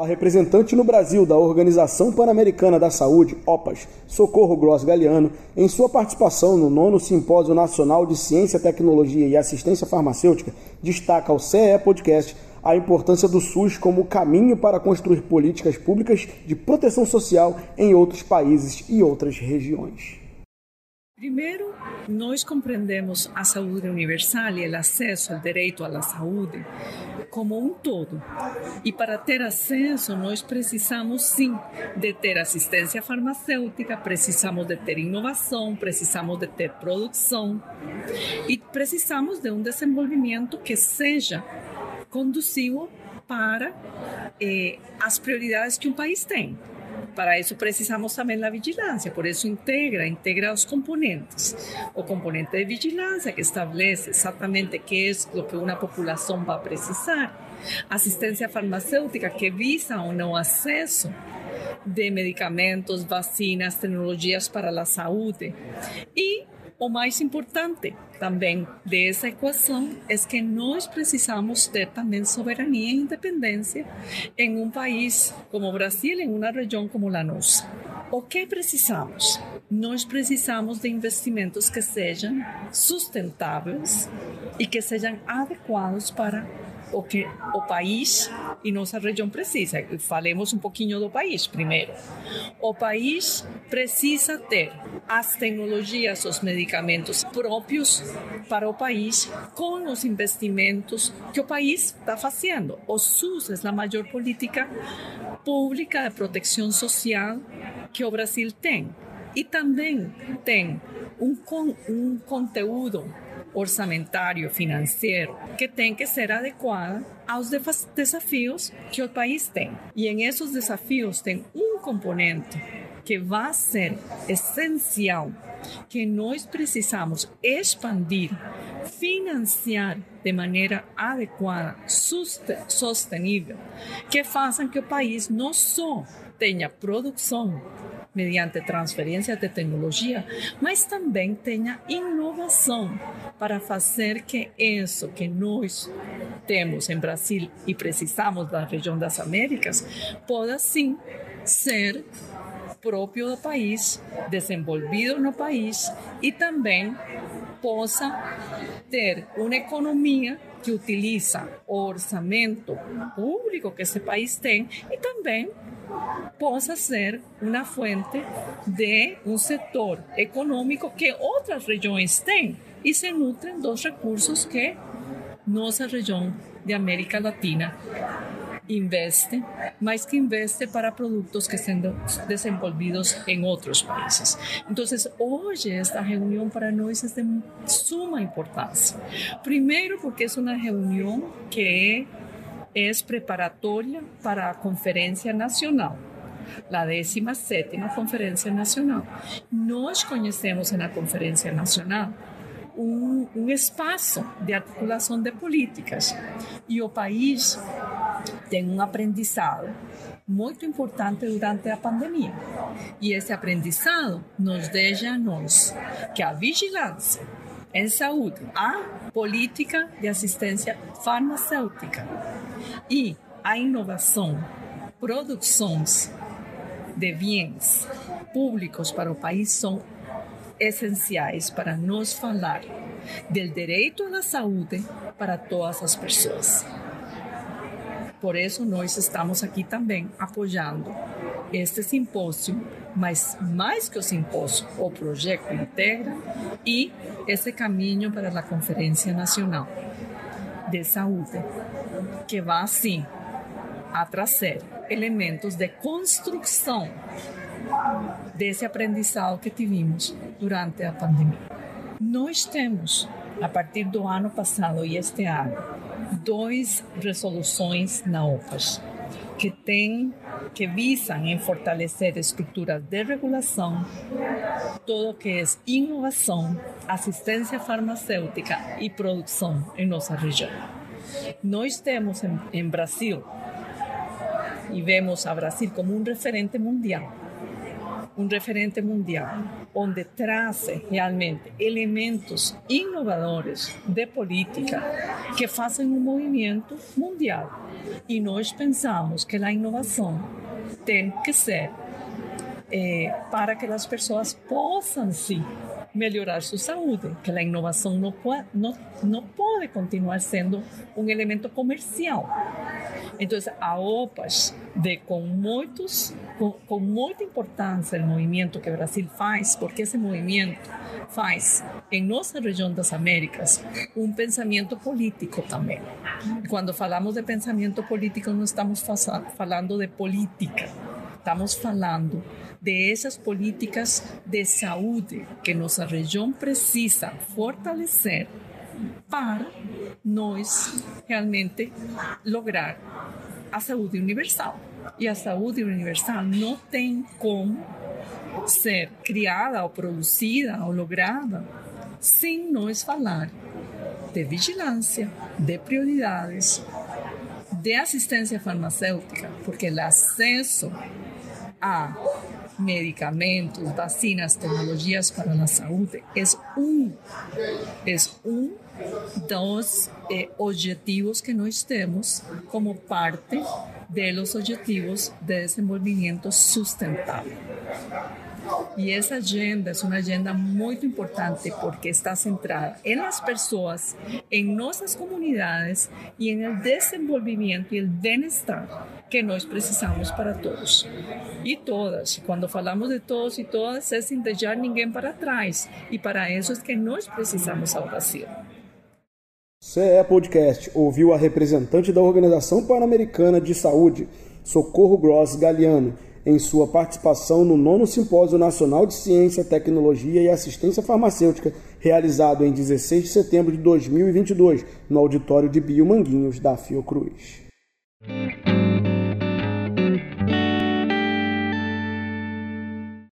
A representante no Brasil da Organização Pan-Americana da Saúde, OPAS, Socorro Gross Galeano, em sua participação no nono Simpósio Nacional de Ciência, Tecnologia e Assistência Farmacêutica, destaca ao CE Podcast a importância do SUS como caminho para construir políticas públicas de proteção social em outros países e outras regiões. Primeiro, nós compreendemos a saúde universal e o acesso ao direito à saúde como um todo. E para ter acesso, nós precisamos sim de ter assistência farmacêutica, precisamos de ter inovação, precisamos de ter produção e precisamos de um desenvolvimento que seja conduzido para eh, as prioridades que um país tem. Para eso precisamos también la vigilancia, por eso integra, integra los componentes. O componente de vigilancia que establece exactamente qué es lo que una población va a precisar. Asistencia farmacéutica que visa o no acceso de medicamentos, vacinas, tecnologías para la salud. Y o mais importante também dessa equação é que nós precisamos ter também soberania e independência em um país como o Brasil, em uma região como a nossa. O que precisamos? Nós precisamos de investimentos que sejam sustentáveis e que sejam adequados para o o país e nossa região precisa. Falemos um pouquinho do país primeiro. O país precisa ter as tecnologias, os medicamentos próprios para o país com os investimentos que o país está fazendo. O SUS é a maior política pública de proteção social que o Brasil tem. E também tem um, um conteúdo orçamentário financeiro que tem que ser adequada aos desafios que o país tem. E em esses desafios tem um componente que vai ser essencial, que nós precisamos expandir, financiar de maneira adequada, sostenível, que façam que o país não só tenha produção mediante transferência de tecnologia, mas também tenha inovação para fazer que isso que nós temos em Brasil e precisamos da região das Américas, possa sim ser próprio do país, desenvolvido no país e também possa ter uma economia que utiliza o orçamento público que esse país tem e também possa ser uma fonte de um setor econômico que outras regiões têm e se nutrem dos recursos que nossa região de América Latina investe, mas que investe para produtos que sendo desenvolvidos em outros países. Então, hoje esta reunião para nós é de suma importância. Primeiro, porque é uma reunião que é preparatória para a Conferência Nacional la décima séptima Conferência Nacional. Nós conhecemos na Conferência Nacional um, um espaço de articulação de políticas e o país tem um aprendizado muito importante durante a pandemia. E esse aprendizado nos deixa a nós que a vigilância em saúde, a política de assistência farmacêutica e a inovação, produções de bens públicos para o país são essenciais para nos falar do direito à saúde para todas as pessoas. Por isso, nós estamos aqui também apoiando este simpósio, mas mais que o simpósio, o projeto integra e esse caminho para a Conferência Nacional de Saúde, que vai, sim, a trazer elementos de construção desse aprendizado que tivemos durante a pandemia. Nós temos, a partir do ano passado e este ano, duas resoluções na OPAS que têm que visam em fortalecer estruturas de regulação, todo que é inovação, assistência farmacêutica e produção em nossa região. Nós temos em, em Brasil y vemos a Brasil como un referente mundial, un referente mundial onde traz realmente elementos inovadores de política que fazem um movimento mundial. E nós pensamos que a inovação tem que ser eh, para que as pessoas possam sim melhorar su salud, que la innovación no puede, no, no puede continuar siendo un elemento comercial. Entonces, a OPAS, de com muitos, com, com muita importância o movimento que o Brasil faz, porque esse movimento faz em nossa região das Américas um pensamento político também. Quando falamos de pensamento político, não estamos falando de política, estamos falando de esas políticas de saúde que nossa região precisa fortalecer para nós realmente lograr a saúde universal. E a saúde universal não tem como ser criada ou produzida ou lograda sem nós falar de vigilância, de prioridades, de assistência farmacêutica, porque o acesso a medicamentos, vacinas, tecnologias para la salud es un, es un dos eh, objetivos que nós temos como parte de los objetivos de desenvolvimento sustentável. E essa agenda é uma agenda muito importante porque está centrada em las pessoas, em nossas comunidades e em el desenvolvimento e el bem-estar que nós precisamos para todos e todas. Quando falamos de todos e todas, é sem deixar ninguém para trás. E para isso é que nós precisamos ao Brasil. CE Podcast ouviu a representante da Organização Pan-Americana de Saúde, Socorro Gross Galiano, em sua participação no nono Simpósio Nacional de Ciência, Tecnologia e Assistência Farmacêutica, realizado em 16 de setembro de 2022, no auditório de Biomanguinhos da Fiocruz.